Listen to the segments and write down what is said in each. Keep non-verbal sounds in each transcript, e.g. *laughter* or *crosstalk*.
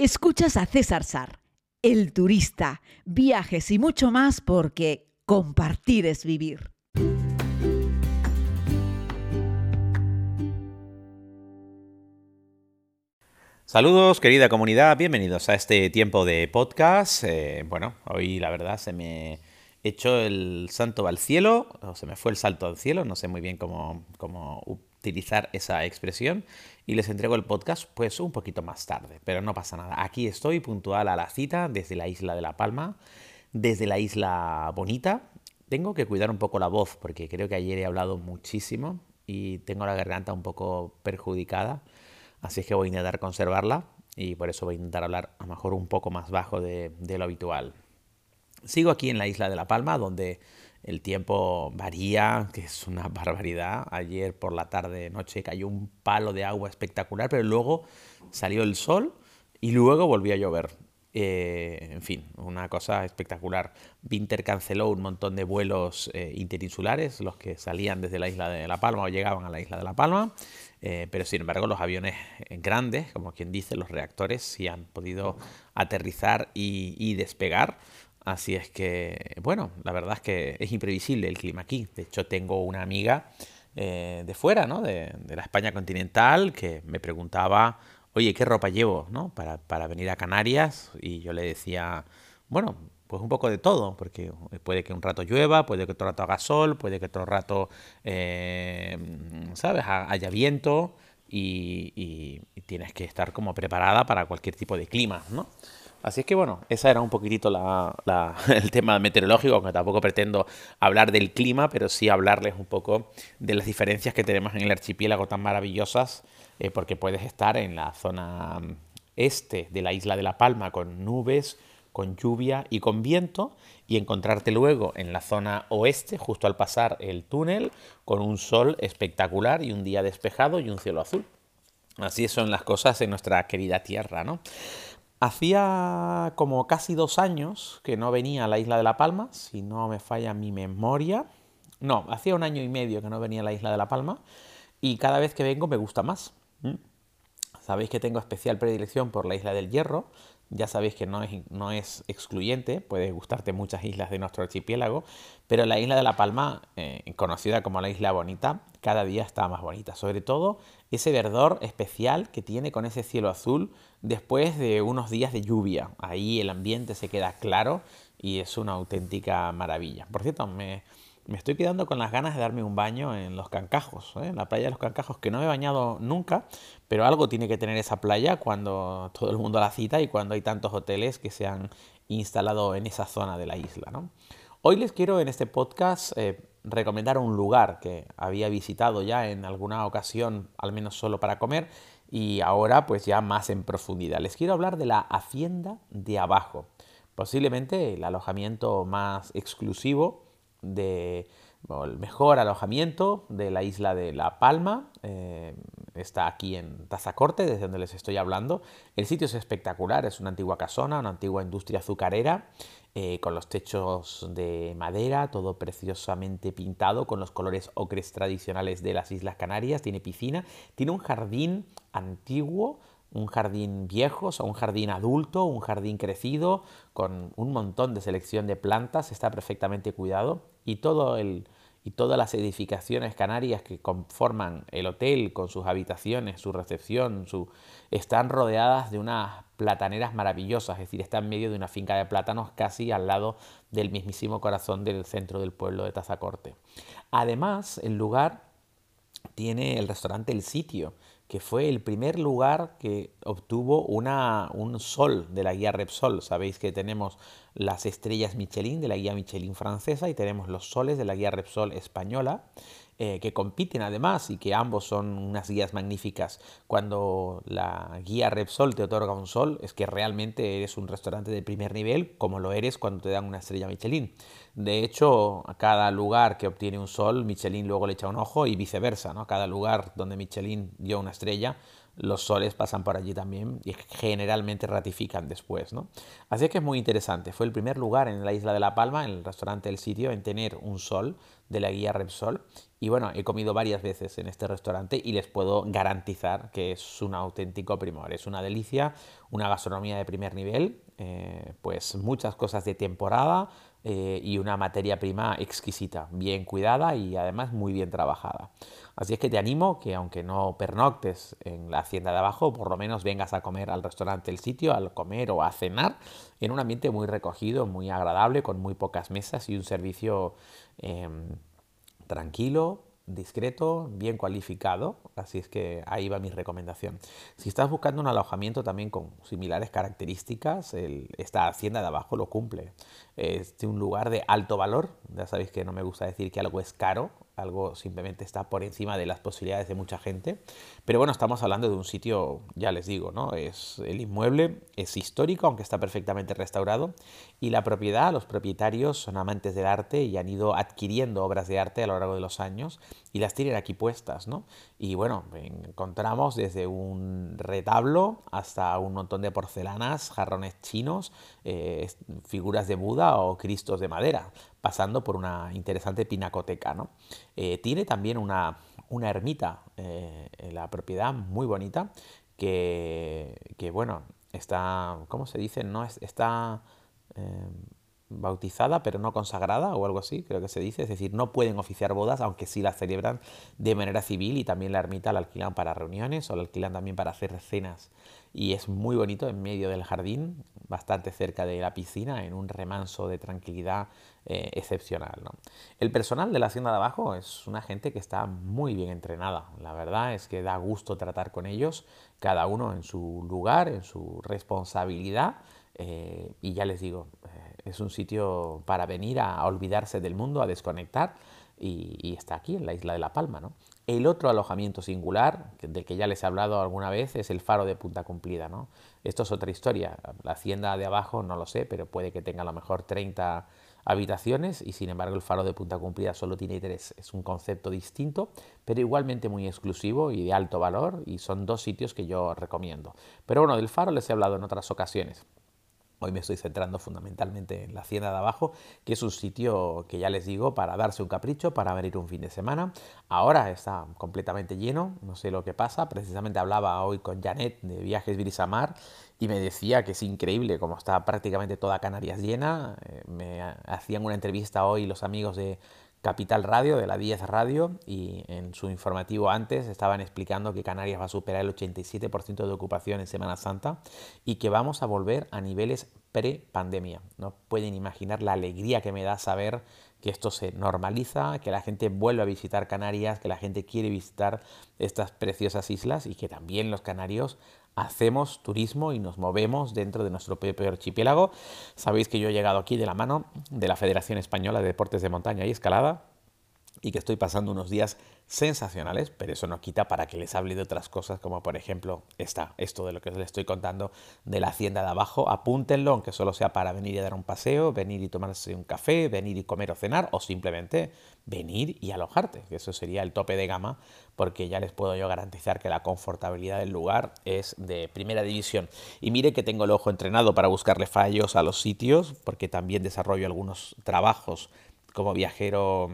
Escuchas a César Sar, el turista, viajes y mucho más porque compartir es vivir. Saludos querida comunidad, bienvenidos a este tiempo de podcast. Eh, bueno, hoy la verdad se me echó el santo al cielo, o se me fue el salto al cielo, no sé muy bien cómo, cómo utilizar esa expresión, y les entrego el podcast pues un poquito más tarde, pero no pasa nada. Aquí estoy puntual a la cita desde la isla de La Palma, desde la isla bonita. Tengo que cuidar un poco la voz porque creo que ayer he hablado muchísimo y tengo la garganta un poco perjudicada, así es que voy a intentar conservarla y por eso voy a intentar hablar a lo mejor un poco más bajo de, de lo habitual. Sigo aquí en la isla de La Palma, donde el tiempo varía, que es una *laughs* barbaridad. Ayer por la tarde, noche, cayó un palo de agua espectacular, pero luego salió el sol y luego volvió a llover. Eh, en fin, una cosa espectacular. Winter canceló un montón de vuelos eh, interinsulares, los que salían desde la isla de La Palma o llegaban a la isla de La Palma, eh, pero sin embargo los aviones grandes, como quien dice, los reactores, sí han podido aterrizar y despegar. Así es que, bueno, la verdad es que es imprevisible el clima aquí. De hecho, tengo una amiga eh, de fuera, ¿no? De, la España continental, que me preguntaba, oye, ¿qué ropa llevo, ¿no? Para, para venir a Canarias. Y yo le decía, bueno, pues un poco de todo, porque puede que un rato llueva, puede que otro rato haga sol, puede que otro rato, eh, ¿sabes?, haya viento y, tienes que estar como preparada para cualquier tipo de clima, ¿no? Así es que bueno, ese era un poquitito *laughs* el tema meteorológico, aunque tampoco pretendo hablar del clima, pero sí hablarles un poco de las diferencias que tenemos en el archipiélago tan maravillosas, eh, porque puedes estar en la zona mm, este de la isla de La Palma con nubes, con lluvia y con viento, y encontrarte luego en la zona oeste, justo al pasar el túnel, con un sol espectacular y un día despejado y un cielo azul. Así son las cosas en nuestra querida tierra, ¿no? Hacía como casi dos años que no venía a la isla de La Palma, si no me falla mi memoria. No, hacía un año y medio que no venía a la isla de La Palma y cada vez que vengo me gusta más. Sabéis que tengo especial predilección por la isla del Hierro, ya sabéis que no es, no es excluyente, puede gustarte muchas islas de nuestro archipiélago, pero la isla de La Palma, eh, conocida como la isla bonita, cada día está más bonita. Sobre todo ese verdor especial que tiene con ese cielo azul después de unos días de lluvia. Ahí el ambiente se queda claro y es una auténtica maravilla. Por cierto, me, me estoy quedando con las ganas de darme un baño en los Cancajos, ¿eh? en la playa de los Cancajos, que no me he bañado nunca, pero algo tiene que tener esa playa cuando todo el mundo la cita y cuando hay tantos hoteles que se han instalado en esa zona de la isla. Hoy les quiero en este podcast eh, recomendar un lugar que había visitado ya en alguna ocasión, al menos solo para comer, y ahora pues ya más en profundidad. Les quiero hablar de la Hacienda de Abajo, posiblemente el alojamiento más exclusivo de el mejor alojamiento de la isla de La Palma. Eh, está aquí en Tazacorte, desde donde les estoy hablando. El sitio es espectacular, es una antigua casona, una antigua industria azucarera, eh, con los techos de madera, todo preciosamente pintado, con los colores ocres tradicionales de las Islas Canarias. Tiene piscina, tiene un jardín antiguo un jardín viejo, o sea, un jardín adulto, un jardín crecido, con un montón de selección de plantas, está perfectamente cuidado y, todo el, y todas las edificaciones canarias que conforman el hotel con sus habitaciones, su recepción, su, están rodeadas de unas plataneras maravillosas, es decir, está en medio de una finca de plátanos casi al lado del mismísimo corazón del centro del pueblo de Tazacorte. Además, el lugar tiene el restaurante El Sitio, que fue el primer lugar que obtuvo una, un sol de la guía Repsol. Sabéis que tenemos las estrellas Michelin de la guía Michelin francesa y tenemos los soles de la guía Repsol española. Eh, que compiten además y que ambos son unas guías magníficas. Cuando la guía Repsol te otorga un sol, es que realmente eres un restaurante de primer nivel, como lo eres cuando te dan una estrella Michelin. De hecho, a cada lugar que obtiene un sol, Michelin luego le echa un ojo y viceversa. ¿no? Cada lugar donde Michelin dio una estrella, los soles pasan por allí también y generalmente ratifican después. ¿no? Así que es muy interesante. Fue el primer lugar en la isla de La Palma, en el restaurante El Sitio, en tener un sol de la guía Repsol. Y bueno, he comido varias veces en este restaurante y les puedo garantizar que es un auténtico primor. Es una delicia, una gastronomía de primer nivel, eh, pues muchas cosas de temporada, eh, y una materia prima exquisita, bien cuidada y además muy bien trabajada. Así es que te animo que aunque no pernoctes en la hacienda de abajo, por lo menos vengas a comer al restaurante El Sitio, al comer o a cenar en un ambiente muy recogido, muy agradable, con muy pocas mesas y un servicio em, tranquilo, discreto, bien cualificado, así es que ahí va mi recomendación. Si estás buscando un alojamiento también con similares características, esta hacienda de abajo lo cumple. Es un lugar de alto valor, ya sabéis que no me gusta decir que algo es caro, algo simplemente está por encima de las posibilidades de mucha gente. Pero bueno, estamos hablando de un sitio, ya les digo, ¿no? Es el inmueble es histórico, aunque está perfectamente restaurado, y la propiedad, los propietarios son amantes del arte y han ido adquiriendo obras de arte a lo largo de los años y las tienen aquí puestas, ¿no? Y bueno, encontramos desde un retablo hasta un montón de porcelanas, jarrones chinos, eh, figuras de Buda o Cristos de madera pasando por una interesante pinacoteca. ¿no? Eh, tiene también una, una ermita eh, en la propiedad muy bonita que, que, bueno, está, ¿cómo se dice? No es, está eh, bautizada pero no consagrada o algo así, creo que se dice. Es decir, no pueden oficiar bodas, aunque sí las celebran de manera civil y también la ermita la alquilan para reuniones o la alquilan también para hacer cenas. Y es muy bonito en medio del jardín, bastante cerca de la piscina, en un remanso de tranquilidad eh, excepcional. El personal de la hacienda de abajo es una gente que está muy bien entrenada. La verdad es que da gusto tratar con ellos, cada uno en su lugar, en su responsabilidad. Eh, y ya les digo, eh, es un sitio para venir a, olvidarse del mundo, a desconectar. Y, está aquí, en la isla de La Palma. ¿no? El otro alojamiento singular, del que ya les he hablado alguna vez, es el faro de Punta Cumplida. ¿no? Esto es otra historia. La hacienda de abajo no lo sé, pero puede que tenga a lo mejor 30 habitaciones y sin embargo el faro de Punta Cumplida solo tiene tres. Es un concepto distinto, pero igualmente muy exclusivo y de alto valor y son dos sitios que yo recomiendo. Pero bueno, del faro les he hablado en otras ocasiones. Hoy me estoy centrando fundamentalmente en la hacienda de abajo, que es un sitio que ya les digo para darse un capricho, para venir un fin de semana. Ahora está completamente lleno, no sé lo que pasa. Precisamente hablaba hoy con Janet de Viajes Brisamar y me decía que es increíble como está prácticamente toda Canarias llena. Eh, me hacían una entrevista hoy los amigos de Capital Radio, de la 10 Radio, y en su informativo antes estaban explicando que Canarias va a superar el 87% de ocupación en Semana Santa y que vamos a volver a niveles pre-pandemia. No pueden imaginar la alegría que me da saber que esto se normaliza, que la gente vuelve a visitar Canarias, que la gente quiere visitar estas preciosas islas y que también los canarios hacemos turismo y nos movemos dentro de nuestro propio archipiélago. Sabéis que yo he llegado aquí de la mano de la Federación Española de Deportes de Montaña y Escalada y que estoy pasando unos días sensacionales, pero eso no quita para que les hable de otras cosas, como por ejemplo esta, esto de lo que les estoy contando de la hacienda de abajo. Apúntenlo, aunque solo sea para venir y dar un paseo, venir y tomarse un café, venir y comer o cenar, o simplemente venir y alojarte, que eso sería el tope de gama, porque ya les puedo yo garantizar que la confortabilidad del lugar es de primera división. Y mire que tengo el ojo entrenado para buscarle fallos a los sitios, porque también desarrollo algunos trabajos como viajero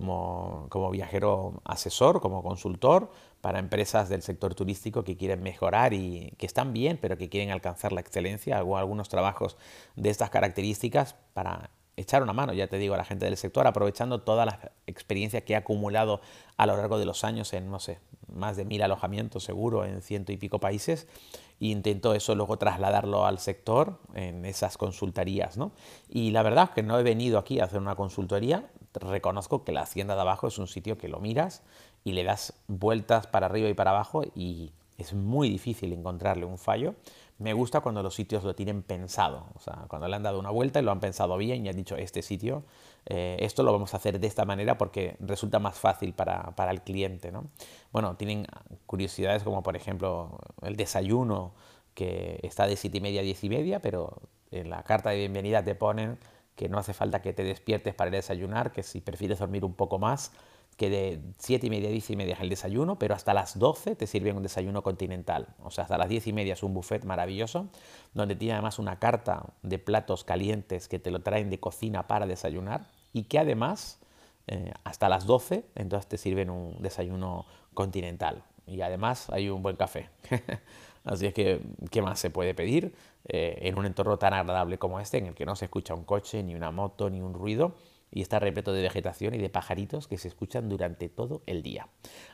como, viajero asesor, como consultor para empresas del sector turístico que quieren mejorar y que están bien, pero que quieren alcanzar la excelencia. Hago algunos trabajos de estas características para echar una mano, ya te digo, a la gente del sector, aprovechando toda la experiencia que he acumulado a lo largo de los años en, no sé, más de mil alojamientos seguro en ciento y pico países e intento eso luego trasladarlo al sector en esas consultorías, ¿no? Y la verdad es que no he venido aquí a hacer una consultoría, reconozco que la hacienda de abajo es un sitio que lo miras y le das vueltas para arriba y para abajo y es muy difícil encontrarle un fallo. Me gusta cuando los sitios lo tienen pensado, o sea, cuando le han dado una vuelta y lo han pensado bien y han dicho, este sitio, eh, esto lo vamos a hacer de esta manera porque resulta más fácil para, para el cliente. ¿no? Bueno, tienen curiosidades como por ejemplo el desayuno que está de 7 y media a 10 y media, pero en la carta de bienvenida te ponen que no hace falta que te despiertes para ir a desayunar, que si prefieres dormir un poco más, que de 7 y media, 10 y media es el desayuno, pero hasta las 12 te sirven un desayuno continental. O sea, hasta las 10 y media es un buffet maravilloso, donde tiene además una carta de platos calientes que te lo traen de cocina para desayunar y que además eh, hasta las 12 entonces te sirven un desayuno continental. Y además hay un buen café. *laughs* Así es que, ¿qué más se puede pedir eh, en un entorno tan agradable como este, en el que no se escucha un coche, ni una moto, ni un ruido? y está repleto de vegetación y de pajaritos que se escuchan durante todo el día.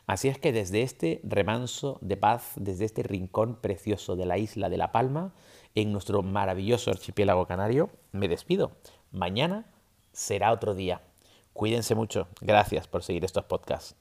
Así es que desde este remanso de paz, desde este rincón precioso de la isla de La Palma, en nuestro maravilloso archipiélago canario, me despido. Mañana será otro día. Cuídense mucho. Gracias por seguir estos podcasts.